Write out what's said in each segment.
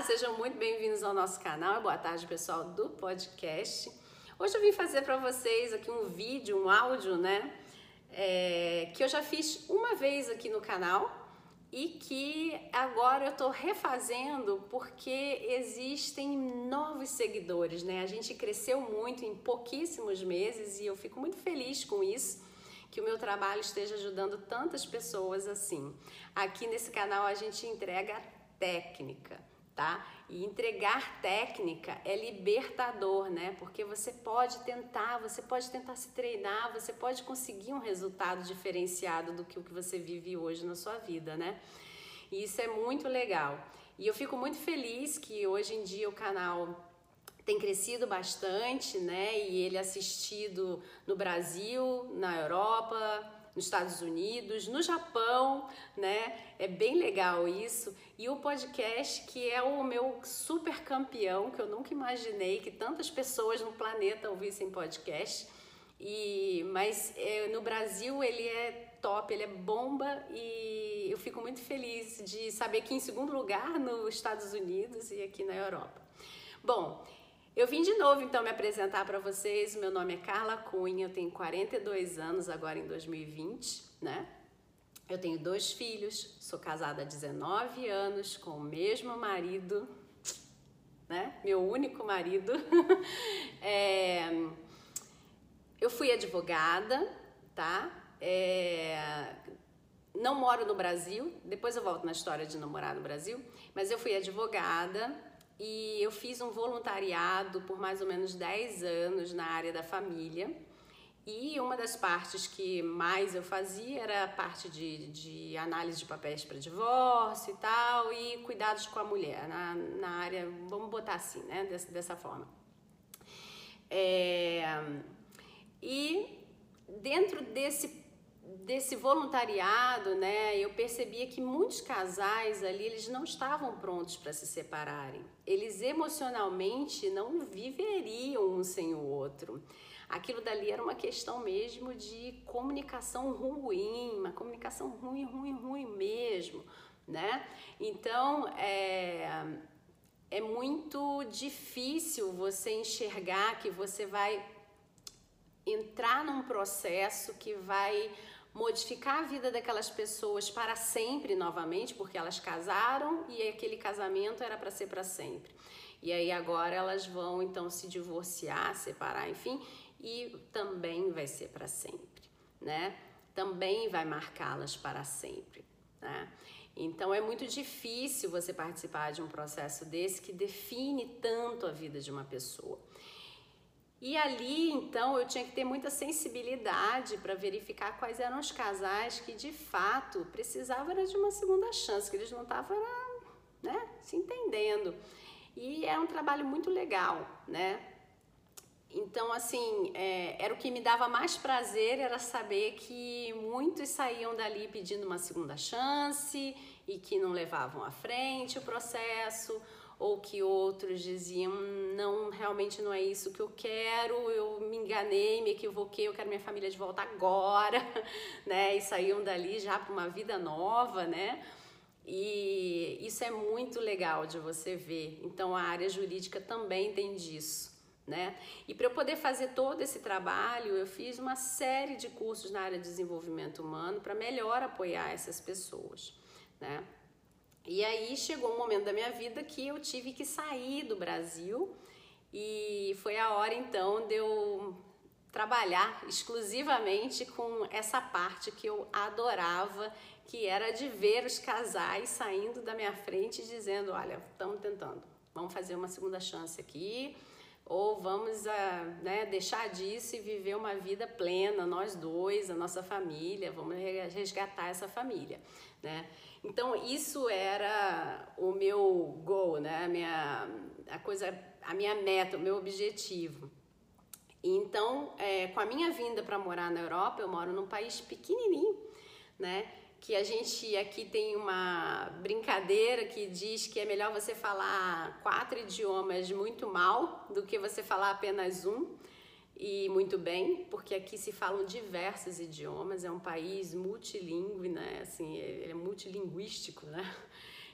Olá, sejam muito bem-vindos ao nosso canal. Boa tarde, pessoal do podcast. Hoje eu vim fazer para vocês aqui um vídeo, um áudio, né? É, que eu já fiz uma vez aqui no canal e que agora eu tô refazendo porque existem novos seguidores, né? A gente cresceu muito em pouquíssimos meses e eu fico muito feliz com isso que o meu trabalho esteja ajudando tantas pessoas assim. Aqui nesse canal a gente entrega técnica, tá? E entregar técnica é libertador, né? Porque você pode tentar, você pode tentar se treinar, você pode conseguir um resultado diferenciado do que o que você vive hoje na sua vida, né? E isso é muito legal. E eu fico muito feliz que hoje em dia o canal tem crescido bastante, né? E ele é assistido no Brasil, na Europa, nos Estados Unidos, no Japão, né? É bem legal isso. E o podcast, que é o meu super campeão, que eu nunca imaginei que tantas pessoas no planeta ouvissem podcast. E, mas é, no Brasil ele é top, ele é bomba e eu fico muito feliz de saber que em segundo lugar nos Estados Unidos e aqui na Europa. Bom, eu vim de novo então me apresentar para vocês. Meu nome é Carla Cunha, eu tenho 42 anos agora em 2020, né? Eu tenho dois filhos, sou casada há 19 anos com o mesmo marido, né? Meu único marido. é... Eu fui advogada, tá? É... Não moro no Brasil, depois eu volto na história de não morar no Brasil, mas eu fui advogada e eu fiz um voluntariado por mais ou menos 10 anos na área da família. E uma das partes que mais eu fazia era a parte de, de análise de papéis para divórcio e tal, e cuidados com a mulher, na, na área, vamos botar assim, né, dessa, dessa forma. É, e dentro desse desse voluntariado, né, eu percebia que muitos casais ali, eles não estavam prontos para se separarem. Eles emocionalmente não viveriam um sem o outro. Aquilo dali era uma questão mesmo de comunicação ruim, uma comunicação ruim, ruim, ruim mesmo, né? Então, é, é muito difícil você enxergar que você vai entrar num processo que vai modificar a vida daquelas pessoas para sempre novamente, porque elas casaram e aquele casamento era para ser para sempre. E aí agora elas vão então se divorciar, separar, enfim, e também vai ser para sempre, né? Também vai marcá-las para sempre, né? Então é muito difícil você participar de um processo desse que define tanto a vida de uma pessoa. E ali, então, eu tinha que ter muita sensibilidade para verificar quais eram os casais que de fato precisavam de uma segunda chance, que eles não estavam né, se entendendo. E era um trabalho muito legal, né? Então, assim, é, era o que me dava mais prazer, era saber que muitos saíam dali pedindo uma segunda chance e que não levavam à frente o processo, ou que outros diziam não realmente não é isso que eu quero eu me enganei me equivoquei eu quero minha família de volta agora né e saíam dali já para uma vida nova né e isso é muito legal de você ver então a área jurídica também tem disso né? E para eu poder fazer todo esse trabalho, eu fiz uma série de cursos na área de desenvolvimento humano para melhor apoiar essas pessoas, né? E aí chegou um momento da minha vida que eu tive que sair do Brasil e foi a hora então de eu trabalhar exclusivamente com essa parte que eu adorava, que era de ver os casais saindo da minha frente dizendo, olha, estamos tentando, vamos fazer uma segunda chance aqui, ou vamos a, né, deixar disso e viver uma vida plena, nós dois, a nossa família, vamos resgatar essa família, né? Então isso era o meu goal, né? A minha a coisa, a minha meta, o meu objetivo. Então, é, com a minha vinda para morar na Europa, eu moro num país pequenininho, né? Que a gente aqui tem uma brincadeira que diz que é melhor você falar quatro idiomas muito mal do que você falar apenas um e muito bem, porque aqui se falam diversos idiomas, é um país multilingüe, né? Assim, ele é multilinguístico, né?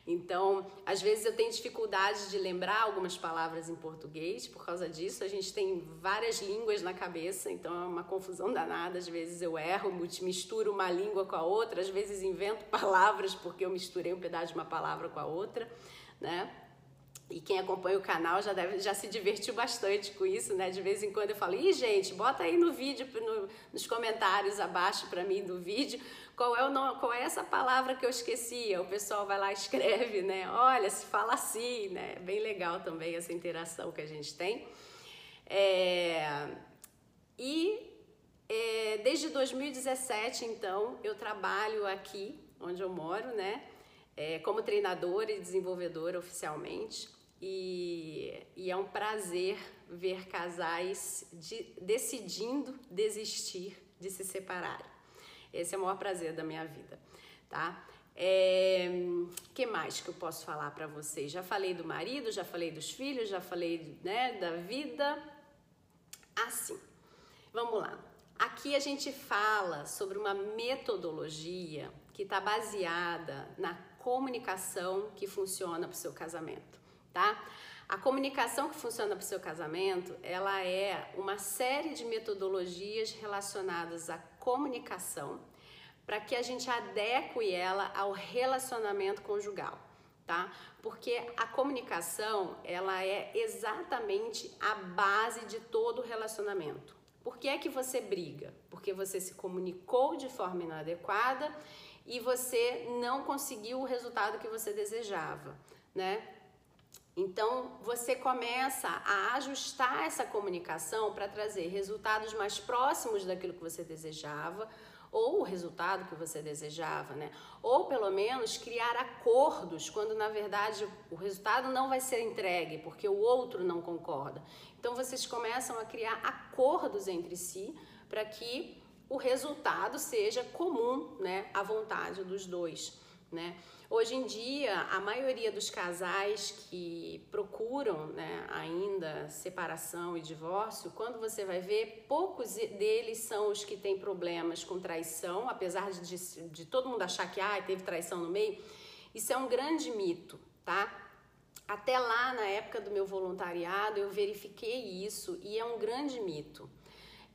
Então, às vezes eu tenho dificuldade de lembrar algumas palavras em português por causa disso. A gente tem várias línguas na cabeça, então é uma confusão danada. Às vezes eu erro, misturo uma língua com a outra, às vezes invento palavras porque eu misturei um pedaço de uma palavra com a outra, né? E quem acompanha o canal já deve já se divertiu bastante com isso, né? De vez em quando eu falo, ih, gente, bota aí no vídeo, no, nos comentários abaixo para mim do vídeo, qual é, o nome, qual é essa palavra que eu esqueci. O pessoal vai lá e escreve, né? Olha, se fala assim, né? Bem legal também essa interação que a gente tem. É, e é, desde 2017, então, eu trabalho aqui, onde eu moro, né? É, como treinadora e desenvolvedora oficialmente. E, e é um prazer ver casais de, decidindo desistir de se separarem. Esse é o maior prazer da minha vida, tá? É, que mais que eu posso falar para vocês? Já falei do marido, já falei dos filhos, já falei né, da vida. Assim, vamos lá. Aqui a gente fala sobre uma metodologia que está baseada na comunicação que funciona para o seu casamento tá? A comunicação que funciona para o seu casamento, ela é uma série de metodologias relacionadas à comunicação para que a gente adeque ela ao relacionamento conjugal, tá? Porque a comunicação, ela é exatamente a base de todo relacionamento. Por que é que você briga? Porque você se comunicou de forma inadequada e você não conseguiu o resultado que você desejava, né? Então, você começa a ajustar essa comunicação para trazer resultados mais próximos daquilo que você desejava, ou o resultado que você desejava, né? Ou pelo menos criar acordos quando na verdade o resultado não vai ser entregue porque o outro não concorda. Então vocês começam a criar acordos entre si para que o resultado seja comum, né, à vontade dos dois, né? Hoje em dia, a maioria dos casais que procuram né, ainda separação e divórcio, quando você vai ver, poucos deles são os que têm problemas com traição, apesar de, de todo mundo achar que ah, teve traição no meio. Isso é um grande mito, tá? Até lá, na época do meu voluntariado, eu verifiquei isso e é um grande mito.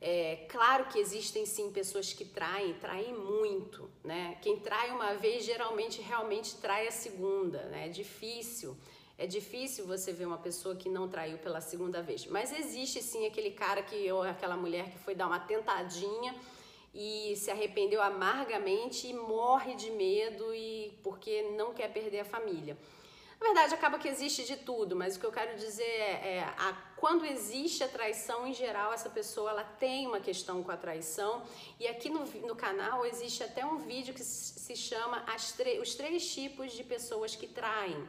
É, claro que existem sim pessoas que traem, traem muito, né? Quem trai uma vez geralmente realmente trai a segunda, né? É difícil. É difícil você ver uma pessoa que não traiu pela segunda vez. Mas existe sim aquele cara que ou aquela mulher que foi dar uma tentadinha e se arrependeu amargamente e morre de medo e porque não quer perder a família. Na verdade, acaba que existe de tudo, mas o que eu quero dizer é, é a, quando existe a traição, em geral, essa pessoa ela tem uma questão com a traição. E aqui no, no canal existe até um vídeo que se chama Os Três Tipos de Pessoas que Traem.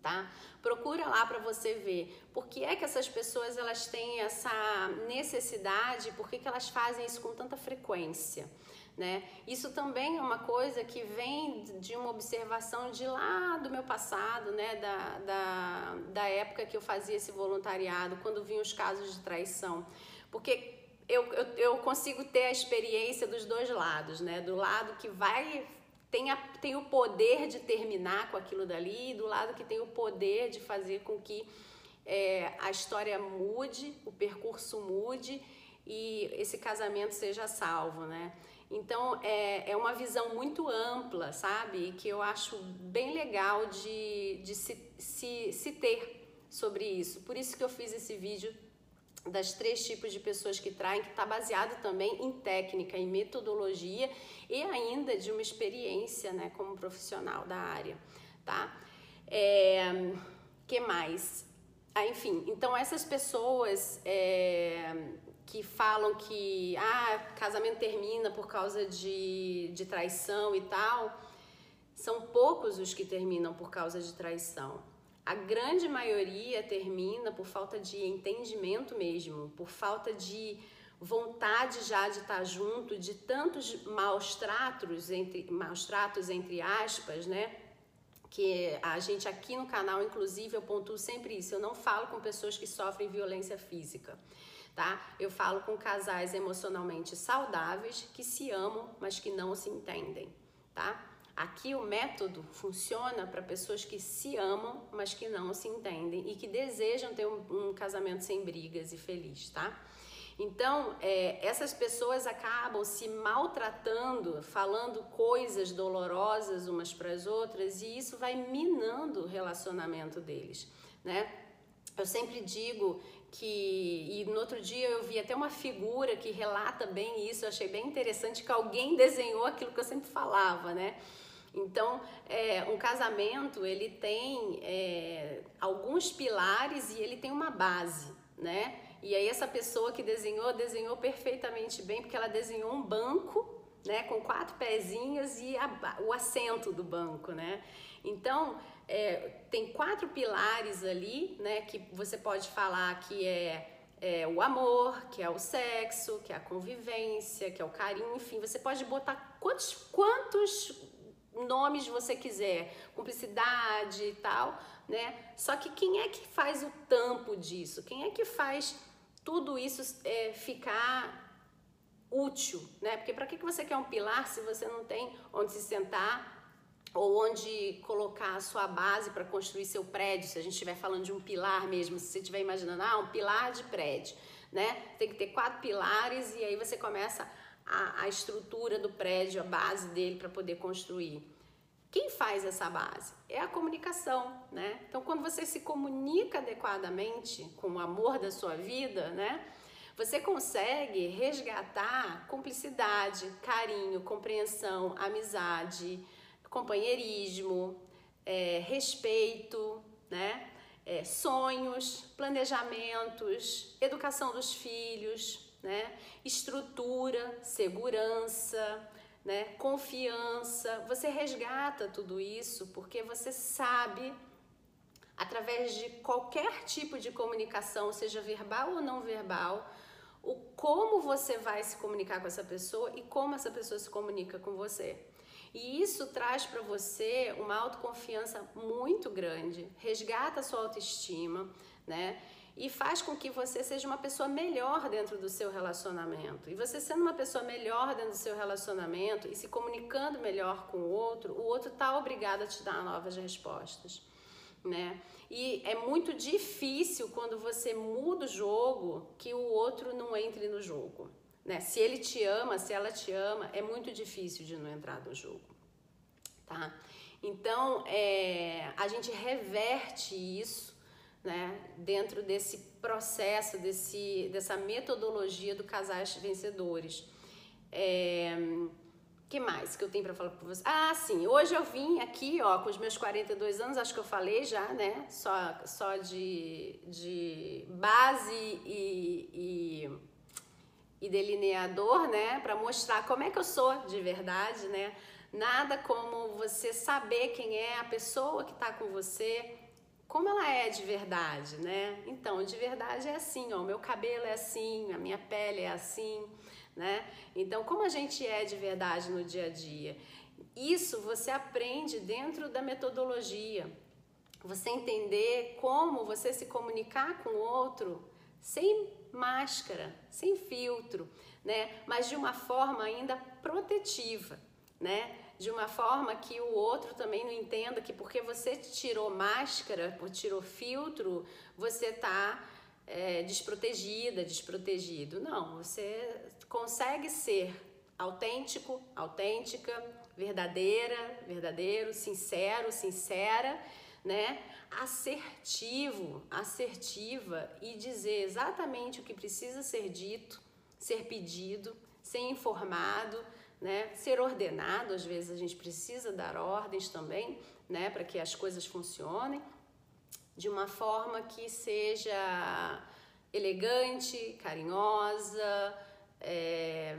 Tá? Procura lá para você ver por que é que essas pessoas elas têm essa necessidade, por que, que elas fazem isso com tanta frequência. Né? Isso também é uma coisa que vem de uma observação de lá do meu passado, né? da, da, da época que eu fazia esse voluntariado, quando vinham os casos de traição. Porque eu, eu, eu consigo ter a experiência dos dois lados, né? do lado que vai tem, a, tem o poder de terminar com aquilo dali e do lado que tem o poder de fazer com que é, a história mude, o percurso mude e esse casamento seja salvo, né? Então é, é uma visão muito ampla, sabe? Que eu acho bem legal de, de se, se, se ter sobre isso. Por isso que eu fiz esse vídeo das três tipos de pessoas que traem, que está baseado também em técnica, em metodologia e ainda de uma experiência, né, como profissional da área, tá? É, que mais? Ah, enfim, então essas pessoas é, que falam que ah, casamento termina por causa de, de traição e tal, são poucos os que terminam por causa de traição. A grande maioria termina por falta de entendimento mesmo, por falta de vontade já de estar junto, de tantos maus tratos entre maus tratos entre aspas, né? Que a gente aqui no canal, inclusive, eu pontuo sempre isso. Eu não falo com pessoas que sofrem violência física tá? Eu falo com casais emocionalmente saudáveis que se amam, mas que não se entendem, tá? Aqui o método funciona para pessoas que se amam, mas que não se entendem e que desejam ter um, um casamento sem brigas e feliz, tá? Então, é, essas pessoas acabam se maltratando, falando coisas dolorosas umas para as outras, e isso vai minando o relacionamento deles, né? Eu sempre digo que, e no outro dia eu vi até uma figura que relata bem isso, eu achei bem interessante que alguém desenhou aquilo que eu sempre falava, né? Então, é, um casamento ele tem é, alguns pilares e ele tem uma base, né? E aí essa pessoa que desenhou, desenhou perfeitamente bem, porque ela desenhou um banco, né, com quatro pezinhos e a, o assento do banco, né? Então, é, tem quatro pilares ali, né, que você pode falar que é, é, o amor, que é o sexo, que é a convivência, que é o carinho, enfim, você pode botar quantos, quantos nomes você quiser, cumplicidade e tal, né? Só que quem é que faz o tampo disso? Quem é que faz tudo isso é, ficar útil, né? Porque para que, que você quer um pilar se você não tem onde se sentar ou onde colocar a sua base para construir seu prédio? Se a gente estiver falando de um pilar mesmo, se você estiver imaginando, ah, um pilar de prédio, né? Tem que ter quatro pilares e aí você começa a, a estrutura do prédio, a base dele para poder construir. Quem faz essa base? É a comunicação, né? Então, quando você se comunica adequadamente com o amor da sua vida, né? Você consegue resgatar cumplicidade, carinho, compreensão, amizade, companheirismo, é, respeito, né? É, sonhos, planejamentos, educação dos filhos, né? estrutura, segurança, né? Confiança, você resgata tudo isso porque você sabe através de qualquer tipo de comunicação, seja verbal ou não verbal, o como você vai se comunicar com essa pessoa e como essa pessoa se comunica com você. E isso traz para você uma autoconfiança muito grande, resgata a sua autoestima, né? e faz com que você seja uma pessoa melhor dentro do seu relacionamento. E você sendo uma pessoa melhor dentro do seu relacionamento e se comunicando melhor com o outro, o outro está obrigado a te dar novas respostas, né? E é muito difícil quando você muda o jogo que o outro não entre no jogo, né? Se ele te ama, se ela te ama, é muito difícil de não entrar no jogo, tá? Então, é, a gente reverte isso né, dentro desse processo, desse, dessa metodologia do casais vencedores. É, que mais que eu tenho para falar para você? Ah, sim, hoje eu vim aqui, ó, com os meus 42 anos, acho que eu falei já, né? Só, só de, de base e, e, e delineador, né? Para mostrar como é que eu sou de verdade, né? Nada como você saber quem é a pessoa que está com você, como ela é de verdade, né? Então, de verdade é assim, ó, o meu cabelo é assim, a minha pele é assim, né? Então, como a gente é de verdade no dia a dia? Isso você aprende dentro da metodologia. Você entender como você se comunicar com o outro sem máscara, sem filtro, né? Mas de uma forma ainda protetiva, né? de uma forma que o outro também não entenda que porque você tirou máscara, tirou filtro, você está é, desprotegida, desprotegido. Não, você consegue ser autêntico, autêntica, verdadeira, verdadeiro, sincero, sincera, né? Assertivo, assertiva e dizer exatamente o que precisa ser dito, ser pedido, ser informado né? Ser ordenado, às vezes a gente precisa dar ordens também, né, para que as coisas funcionem de uma forma que seja elegante, carinhosa, é,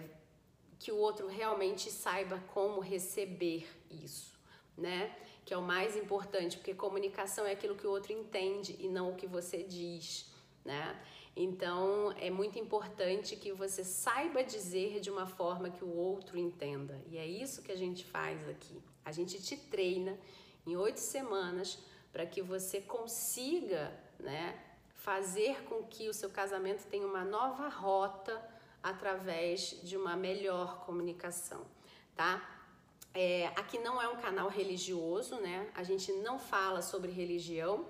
que o outro realmente saiba como receber isso, né? Que é o mais importante, porque comunicação é aquilo que o outro entende e não o que você diz, né? Então é muito importante que você saiba dizer de uma forma que o outro entenda. E é isso que a gente faz aqui. A gente te treina em oito semanas para que você consiga né, fazer com que o seu casamento tenha uma nova rota através de uma melhor comunicação, tá? É, aqui não é um canal religioso, né? A gente não fala sobre religião.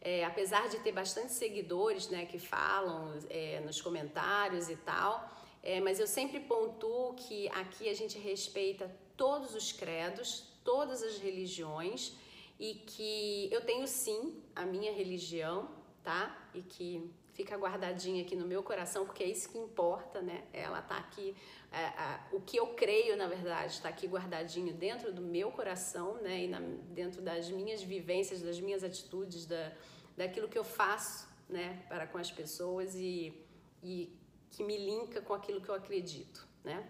É, apesar de ter bastante seguidores, né, que falam é, nos comentários e tal, é, mas eu sempre pontuo que aqui a gente respeita todos os credos, todas as religiões e que eu tenho sim a minha religião, tá? E que fica guardadinha aqui no meu coração, porque é isso que importa, né? Ela tá aqui, é, é, o que eu creio, na verdade, está aqui guardadinho dentro do meu coração, né? E na, dentro das minhas vivências, das minhas atitudes, da, daquilo que eu faço, né? Para com as pessoas e, e que me linka com aquilo que eu acredito, né?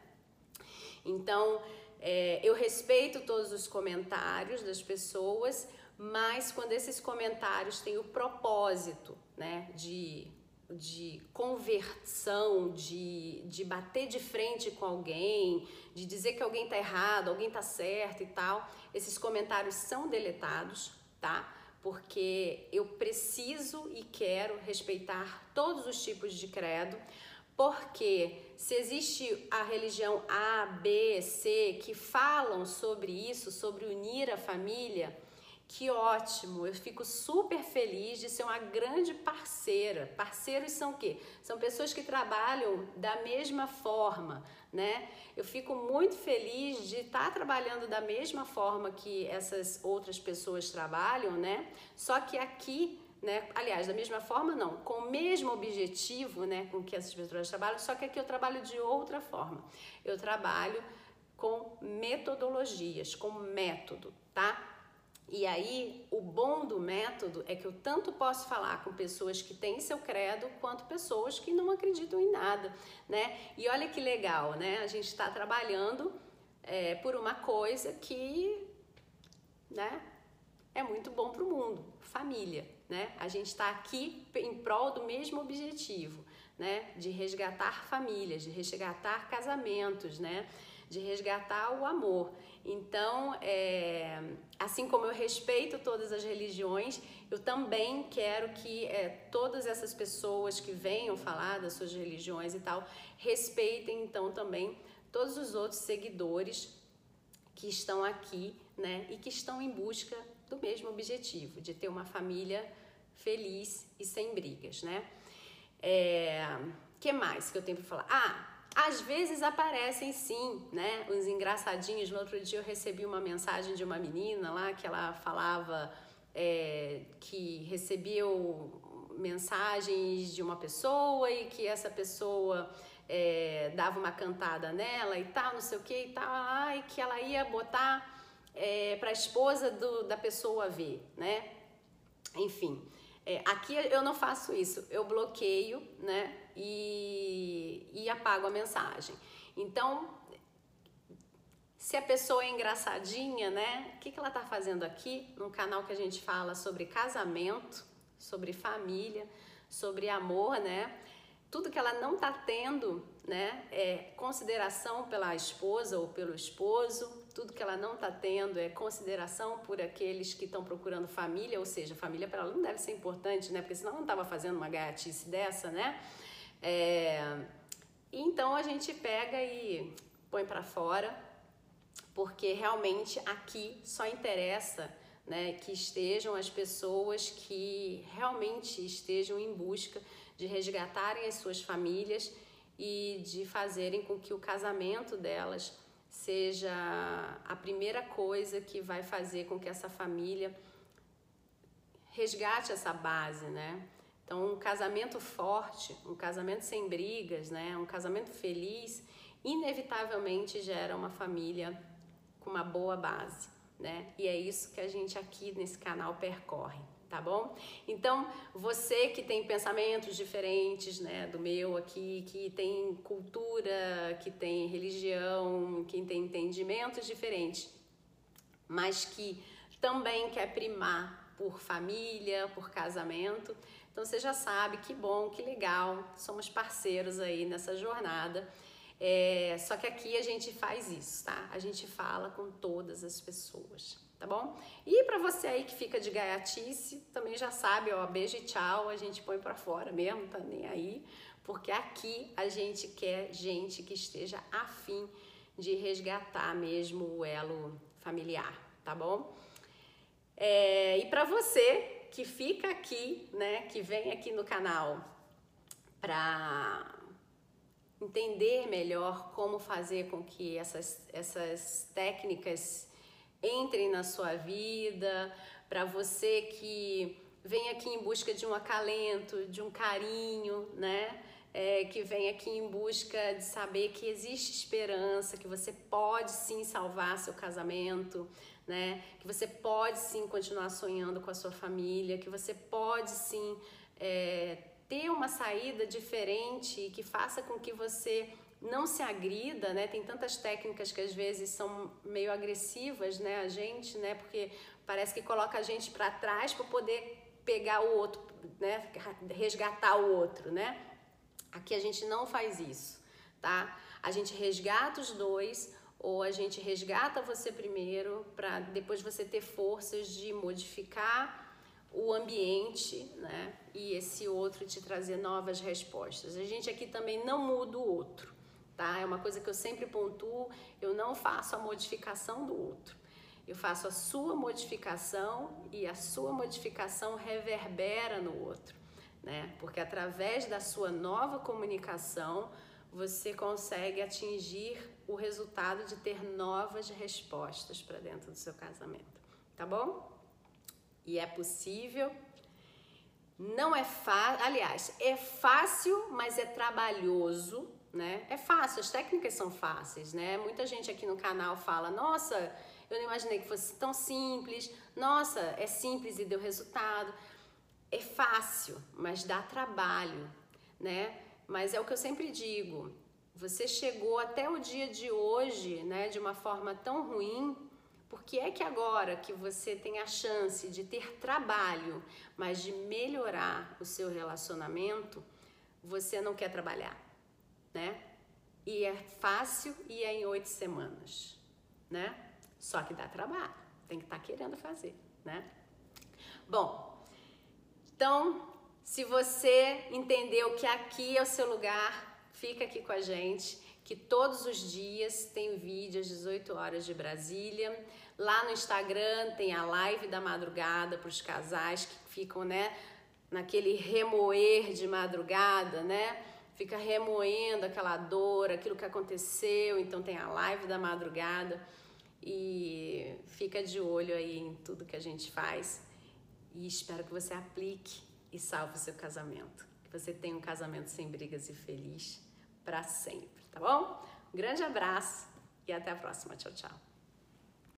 Então, é, eu respeito todos os comentários das pessoas, mas quando esses comentários têm o propósito, né, de, de conversão, de, de bater de frente com alguém, de dizer que alguém tá errado, alguém tá certo e tal, esses comentários são deletados, tá? Porque eu preciso e quero respeitar todos os tipos de credo, porque se existe a religião A, B, C que falam sobre isso, sobre unir a família, que ótimo! Eu fico super feliz de ser uma grande parceira. Parceiros são o quê? São pessoas que trabalham da mesma forma, né? Eu fico muito feliz de estar trabalhando da mesma forma que essas outras pessoas trabalham, né? Só que aqui né? Aliás, da mesma forma, não, com o mesmo objetivo, né, com que essas pessoas trabalham, só que aqui eu trabalho de outra forma. Eu trabalho com metodologias, com método, tá? E aí, o bom do método é que eu tanto posso falar com pessoas que têm seu credo, quanto pessoas que não acreditam em nada, né? E olha que legal, né? A gente está trabalhando é, por uma coisa que, né? É muito bom para o mundo, família né? A gente está aqui em prol do mesmo objetivo, né? De resgatar famílias, de resgatar casamentos, né? De resgatar o amor. Então, é, assim como eu respeito todas as religiões, eu também quero que é, todas essas pessoas que venham falar das suas religiões e tal, respeitem então também todos os outros seguidores que estão aqui, né? E que estão em busca do mesmo objetivo, de ter uma família feliz e sem brigas, né? É, que mais que eu tenho para falar? Ah, às vezes aparecem sim, né? Uns engraçadinhos. No outro dia eu recebi uma mensagem de uma menina lá que ela falava é, que recebeu mensagens de uma pessoa e que essa pessoa é, dava uma cantada nela e tal, não sei o que e tal, ah, e que ela ia botar é, para a esposa do, da pessoa ver, né? Enfim. É, aqui eu não faço isso, eu bloqueio, né? E, e apago a mensagem. Então, se a pessoa é engraçadinha, né? O que, que ela tá fazendo aqui? Num canal que a gente fala sobre casamento, sobre família, sobre amor, né? Tudo que ela não tá tendo, né? É consideração pela esposa ou pelo esposo, tudo que ela não está tendo é consideração por aqueles que estão procurando família, ou seja, família para ela não deve ser importante, né? Porque senão não estava fazendo uma gaiatice dessa, né? É... Então a gente pega e põe para fora, porque realmente aqui só interessa né, que estejam as pessoas que realmente estejam em busca de resgatarem as suas famílias e de fazerem com que o casamento delas seja a primeira coisa que vai fazer com que essa família resgate essa base, né? Então, um casamento forte, um casamento sem brigas, né? Um casamento feliz, inevitavelmente gera uma família com uma boa base, né? E é isso que a gente aqui nesse canal percorre tá bom? Então, você que tem pensamentos diferentes, né, do meu aqui, que tem cultura, que tem religião, que tem entendimentos diferentes, mas que também quer primar por família, por casamento, então você já sabe, que bom, que legal, somos parceiros aí nessa jornada. É, só que aqui a gente faz isso, tá? A gente fala com todas as pessoas tá bom? E para você aí que fica de gaiatice, também já sabe, ó, beijo e tchau, a gente põe para fora mesmo, tá nem aí, porque aqui a gente quer gente que esteja afim de resgatar mesmo o elo familiar, tá bom? É, e para você que fica aqui, né, que vem aqui no canal para entender melhor como fazer com que essas, essas técnicas entrem na sua vida, para você que vem aqui em busca de um acalento, de um carinho, né? É, que vem aqui em busca de saber que existe esperança, que você pode sim salvar seu casamento, né? Que você pode sim continuar sonhando com a sua família, que você pode sim é, ter uma saída diferente que faça com que você não se agrida, né? Tem tantas técnicas que às vezes são meio agressivas, né? A gente, né? Porque parece que coloca a gente para trás para poder pegar o outro, né? Resgatar o outro, né? Aqui a gente não faz isso, tá? A gente resgata os dois ou a gente resgata você primeiro para depois você ter forças de modificar o ambiente, né? E esse outro te trazer novas respostas. A gente aqui também não muda o outro, tá? É uma coisa que eu sempre pontuo, eu não faço a modificação do outro. Eu faço a sua modificação e a sua modificação reverbera no outro, né? Porque através da sua nova comunicação, você consegue atingir o resultado de ter novas respostas para dentro do seu casamento, tá bom? E é possível. Não é fácil, aliás, é fácil, mas é trabalhoso, né? É fácil, as técnicas são fáceis, né? Muita gente aqui no canal fala: "Nossa, eu não imaginei que fosse tão simples. Nossa, é simples e deu resultado. É fácil, mas dá trabalho, né? Mas é o que eu sempre digo. Você chegou até o dia de hoje, né, de uma forma tão ruim, porque é que agora que você tem a chance de ter trabalho, mas de melhorar o seu relacionamento, você não quer trabalhar, né? E é fácil e é em oito semanas, né? Só que dá trabalho, tem que estar tá querendo fazer, né? Bom, então, se você entendeu que aqui é o seu lugar, fica aqui com a gente, que todos os dias tem vídeo às 18 horas de Brasília. Lá no Instagram tem a live da madrugada para os casais que ficam, né, naquele remoer de madrugada, né? Fica remoendo aquela dor, aquilo que aconteceu. Então tem a live da madrugada e fica de olho aí em tudo que a gente faz e espero que você aplique e salve o seu casamento. Você tenha um casamento sem brigas e feliz para sempre, tá bom? Um grande abraço e até a próxima. Tchau, tchau.